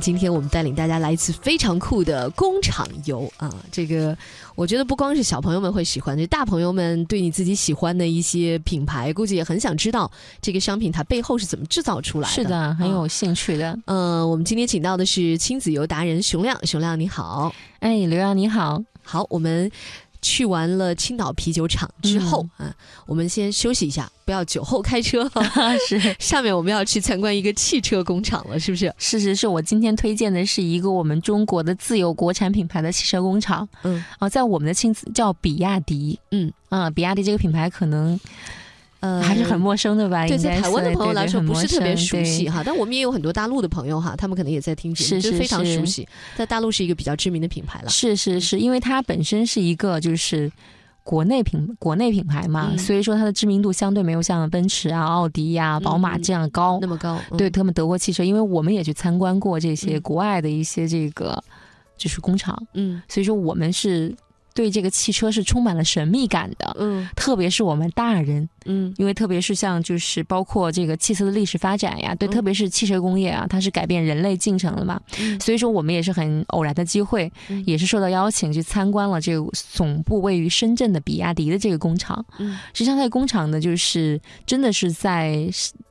今天我们带领大家来一次非常酷的工厂游啊！这个我觉得不光是小朋友们会喜欢，这大朋友们对你自己喜欢的一些品牌，估计也很想知道这个商品它背后是怎么制造出来的。是的，很有兴趣的。嗯，我们今天请到的是亲子游达人熊亮，熊亮你好。哎，刘洋你好。好，我们。去完了青岛啤酒厂之后啊，我们先休息一下，不要酒后开车。是，下面我们要去参观一个汽车工厂了，是不是？是是是，我今天推荐的是一个我们中国的自有国产品牌的汽车工厂。嗯，啊，在我们的亲子叫比亚迪。嗯，啊，比亚迪这个品牌可能。呃，还是很陌生的吧？对，在台湾的朋友来说不是特别熟悉哈，但我们也有很多大陆的朋友哈，他们可能也在听节目，是非常熟悉。在大陆是一个比较知名的品牌了。是是是，因为它本身是一个就是国内品国内品牌嘛，所以说它的知名度相对没有像奔驰啊、奥迪呀、宝马这样高那么高。对他们德国汽车，因为我们也去参观过这些国外的一些这个就是工厂，嗯，所以说我们是。对这个汽车是充满了神秘感的，嗯，特别是我们大人，嗯，因为特别是像就是包括这个汽车的历史发展呀，对，特别是汽车工业啊，它是改变人类进程了嘛，所以说我们也是很偶然的机会，也是受到邀请去参观了这个总部位于深圳的比亚迪的这个工厂，嗯，实际上它的工厂呢，就是真的是在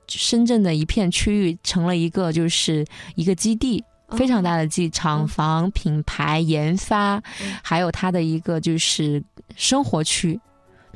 深圳的一片区域成了一个就是一个基地。非常大的机厂房、品牌研发，还有它的一个就是生活区，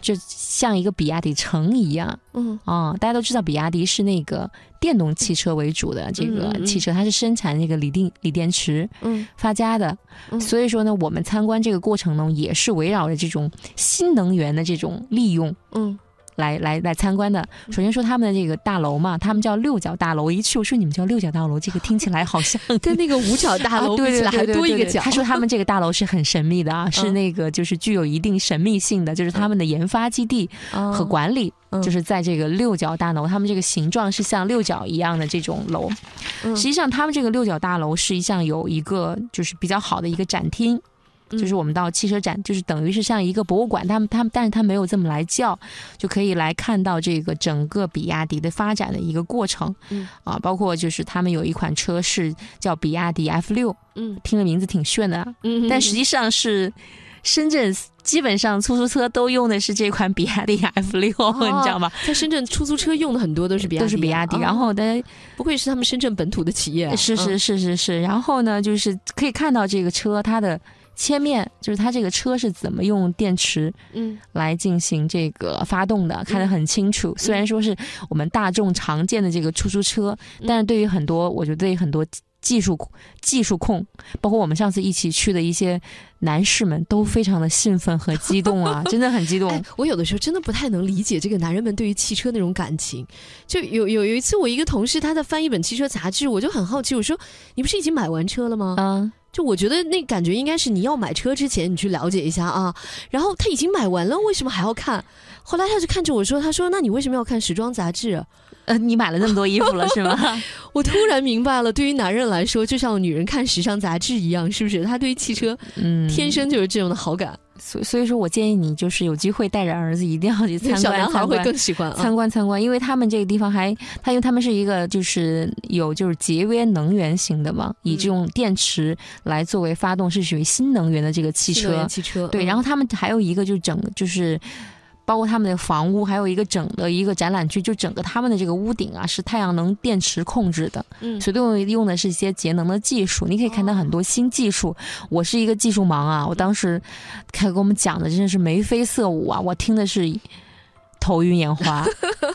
就像一个比亚迪城一样。嗯啊，大家都知道比亚迪是那个电动汽车为主的这个汽车，它是生产那个锂电锂电池发家的。所以说呢，我们参观这个过程呢，也是围绕着这种新能源的这种利用。嗯。来来来参观的，首先说他们的这个大楼嘛，他们叫六角大楼。我一去我说你们叫六角大楼，这个听起来好像 跟那个五角大楼比起来还多一个角。他说他们这个大楼是很神秘的啊，是那个就是具有一定神秘性的，就是他们的研发基地和管理就是在这个六角大楼。他们这个形状是像六角一样的这种楼。实际上，他们这个六角大楼实际上有一个就是比较好的一个展厅。就是我们到汽车展，就是等于是像一个博物馆，他们他们，但是他没有这么来叫，就可以来看到这个整个比亚迪的发展的一个过程。嗯，啊，包括就是他们有一款车是叫比亚迪 F 六，嗯，听着名字挺炫的，嗯，但实际上是深圳基本上出租车都用的是这款比亚迪 F 六，你知道吗？在深圳出租车用的很多都是比亚迪，都是比亚迪。然后大家不愧是他们深圳本土的企业，是是是是是。然后呢，就是可以看到这个车它的。切面就是它这个车是怎么用电池嗯来进行这个发动的，看得很清楚。虽然说是我们大众常见的这个出租车，但是对于很多，我觉得对于很多技术技术控，包括我们上次一起去的一些男士们，都非常的兴奋和激动啊，真的很激动。我有的时候真的不太能理解这个男人们对于汽车那种感情。就有有有一次，我一个同事他在翻一本汽车杂志，我就很好奇，我说：“你不是已经买完车了吗？”嗯。就我觉得那感觉应该是你要买车之前你去了解一下啊，然后他已经买完了，为什么还要看？后来他就看着我说：“他说那你为什么要看时装杂志？呃，你买了那么多衣服了是吗？” 我突然明白了，对于男人来说，就像女人看时尚杂志一样，是不是？他对于汽车，嗯，天生就是这种的好感。所所以说我建议你就是有机会带着儿子一定要去参观，小男孩会更喜欢参观参观，因为他们这个地方还，他因为他们是一个就是有就是节约能源型的嘛，以这种电池来作为发动是属于新能源的这个汽车，汽车对，然后他们还有一个就整就是。包括他们的房屋，还有一个整的一个展览区，就整个他们的这个屋顶啊，是太阳能电池控制的，嗯，所以用用的是一些节能的技术。你可以看到很多新技术。我是一个技术盲啊，我当时开给我们讲的真的是眉飞色舞啊，我听的是头晕眼花。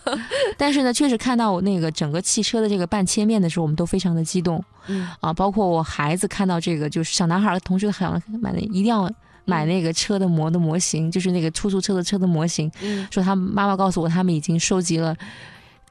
但是呢，确实看到我那个整个汽车的这个半切面的时候，我们都非常的激动，嗯啊，包括我孩子看到这个，就是小男孩同学想买的，一定要。买那个车的模的模型，就是那个出租车的车的模型。说他妈妈告诉我，他们已经收集了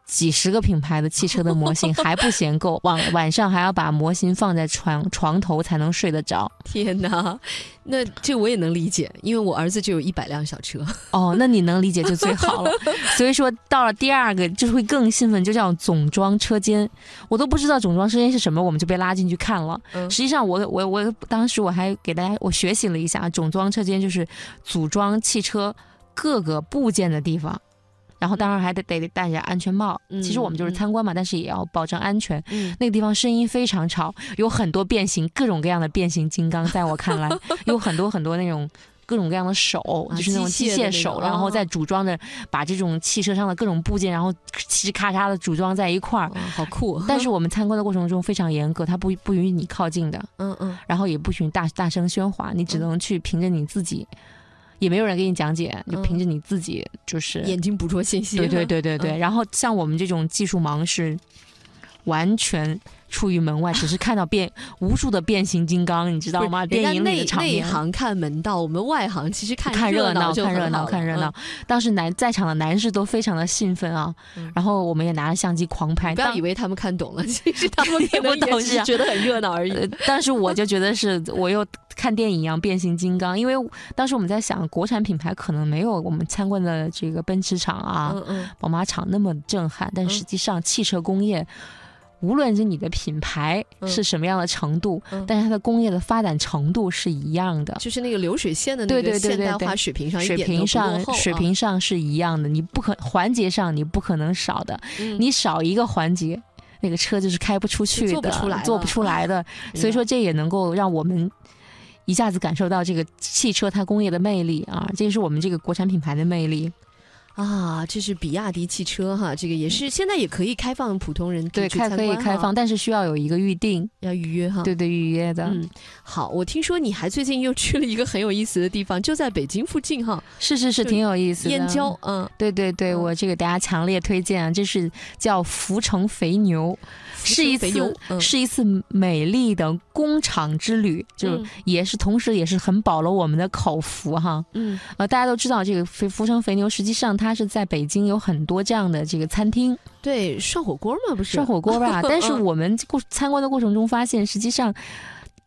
几十个品牌的汽车的模型，还不嫌够。晚晚上还要把模型放在床床头才能睡得着。天哪！那这我也能理解，因为我儿子就有一百辆小车。哦，那你能理解就最好了。所以说到了第二个，就是会更兴奋，就叫总装车间。我都不知道总装车间是什么，我们就被拉进去看了。实际上，我我我当时我还给大家我学习了一下，总装车间就是组装汽车各个部件的地方。然后当然还得得戴着安全帽。其实我们就是参观嘛，但是也要保证安全。那个地方声音非常吵，有很多变形，各种各样的变形金刚，在我看来 有很多很多那种。各种各样的手，就是那种机械手，然后再组装着，把这种汽车上的各种部件，然后嘁咔嚓的组装在一块儿，好酷。但是 我们参观的过程中非常严格，它不不允许你靠近的，嗯嗯，然后也不许大大声喧哗，你只能去凭着你自己，也没有人给你讲解，就凭着你自己，就是眼睛捕捉信息。对对对对对。然后像我们这种技术盲是完全。出于门外，只是看到变无数的变形金刚，你知道吗？电影里的场面。内行看门道，我们外行其实看看热闹，看热闹，看热闹。当时男在场的男士都非常的兴奋啊，然后我们也拿着相机狂拍。不要以为他们看懂了，其实他们 看不懂，是觉得很热闹而已。但是我就觉得是我又看电影一样，变形金刚。因为当时我们在想，国产品牌可能没有我们参观的这个奔驰厂啊、宝马厂那么震撼，但实际上汽车工业。无论是你的品牌是什么样的程度，但是它的工业的发展程度是一样的，就是那个流水线的那个现代化水平上，水平上水平上是一样的。你不可环节上你不可能少的，你少一个环节，那个车就是开不出去的，做不出来，做不出来的。所以说，这也能够让我们一下子感受到这个汽车它工业的魅力啊，这是我们这个国产品牌的魅力。啊，这是比亚迪汽车哈，这个也是现在也可以开放普通人对开可以开放，但是需要有一个预定，要预约哈。对对，预约的。嗯，好，我听说你还最近又去了一个很有意思的地方，就在北京附近哈。是是是，挺有意思的。燕郊，嗯，对对对，我这个大家强烈推荐啊，这是叫福成肥牛。是一次是一次美丽的工厂之旅，就也是同时也是很饱了我们的口福哈。嗯，呃，大家都知道这个肥福成肥牛，实际上它是在北京有很多这样的这个餐厅。对，涮火锅嘛，不是涮火锅吧？但是我们过参观的过程中发现，实际上。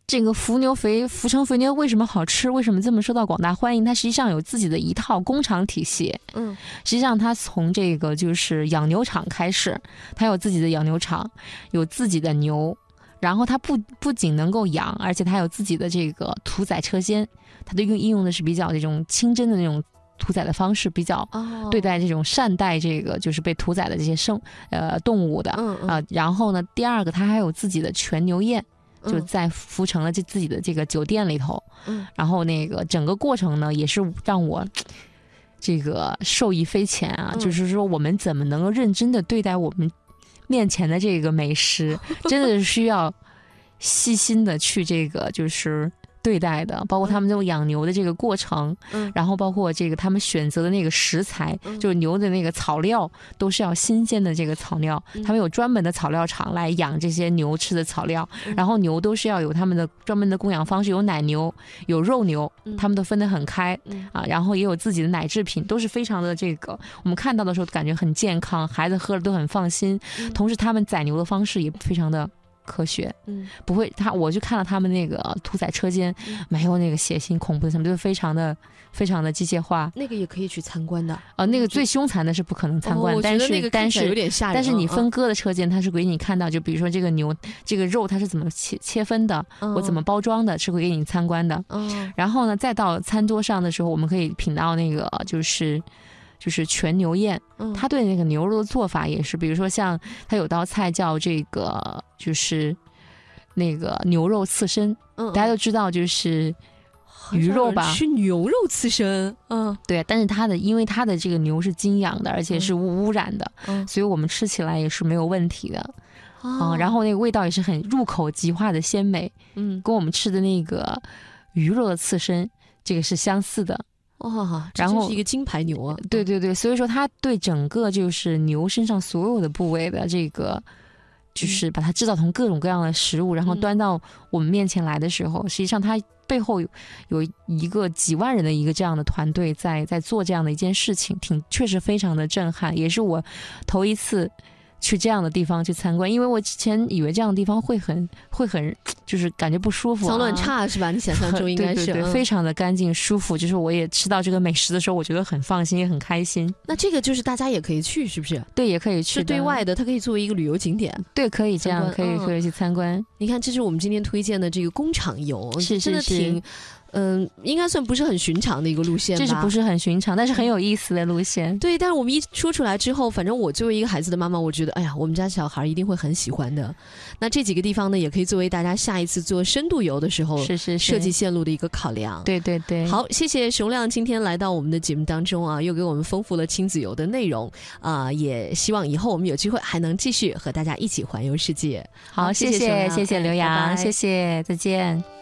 这个福牛肥福成肥牛为什么好吃？为什么这么受到广大欢迎？它实际上有自己的一套工厂体系。嗯，实际上它从这个就是养牛场开始，它有自己的养牛场，有自己的牛，然后它不不仅能够养，而且它有自己的这个屠宰车间。它的用应用的是比较这种清真的那种屠宰的方式，比较对待这种善待这个就是被屠宰的这些生呃动物的。嗯啊，然后呢，第二个他还有自己的全牛宴。就在福成了这自己的这个酒店里头，嗯，然后那个整个过程呢，也是让我这个受益匪浅啊。就是说，我们怎么能够认真的对待我们面前的这个美食，真的是需要细心的去这个就是。对待的，包括他们这种养牛的这个过程，嗯，然后包括这个他们选择的那个食材，就是牛的那个草料，都是要新鲜的这个草料。他们有专门的草料厂来养这些牛吃的草料，然后牛都是要有他们的专门的供养方式，有奶牛，有肉牛，他们都分得很开啊。然后也有自己的奶制品，都是非常的这个，我们看到的时候感觉很健康，孩子喝了都很放心。同时，他们宰牛的方式也非常的。科学，嗯，不会，他我就看了他们那个屠宰车间，没有那个血腥恐怖的什么，就是非常的非常的机械化。那个也可以去参观的，呃，那个最凶残的是不可能参观，但是但是有点吓人。但是你分割的车间，它是给你看到，就比如说这个牛这个肉它是怎么切切分的，我怎么包装的，是会给你参观的。嗯，然后呢，再到餐桌上的时候，我们可以品到那个就是。就是全牛宴，他对那个牛肉的做法也是，比如说像他有道菜叫这个，就是那个牛肉刺身，大家都知道就是鱼肉吧？吃牛肉刺身，嗯，对。但是它的因为它的这个牛是精养的，而且是无污染的，所以我们吃起来也是没有问题的，嗯。然后那个味道也是很入口即化的鲜美，嗯，跟我们吃的那个鱼肉的刺身这个是相似的。哇，然后是一个金牌牛啊！对对对，所以说它对整个就是牛身上所有的部位的这个，就是把它制造成各种各样的食物，然后端到我们面前来的时候，实际上它背后有有一个几万人的一个这样的团队在在做这样的一件事情，挺确实非常的震撼，也是我头一次。去这样的地方去参观，因为我之前以为这样的地方会很会很，就是感觉不舒服，脏乱差是吧？你想象中应该是非常的干净舒服。就是我也吃到这个美食的时候，我觉得很放心，也很开心。那这个就是大家也可以去，是不是？对，也可以去。是对外的，它可以作为一个旅游景点。对，可以这样，可以可以去参观。你看，这是我们今天推荐的这个工厂游，是真的挺。嗯，应该算不是很寻常的一个路线吧，这是不是很寻常，但是很有意思的路线。对，但是我们一说出来之后，反正我作为一个孩子的妈妈，我觉得，哎呀，我们家小孩一定会很喜欢的。那这几个地方呢，也可以作为大家下一次做深度游的时候，是是设计线路的一个考量。对对对。好，谢谢熊亮今天来到我们的节目当中啊，又给我们丰富了亲子游的内容啊，也希望以后我们有机会还能继续和大家一起环游世界。好，谢谢谢谢刘洋，谢谢，再见。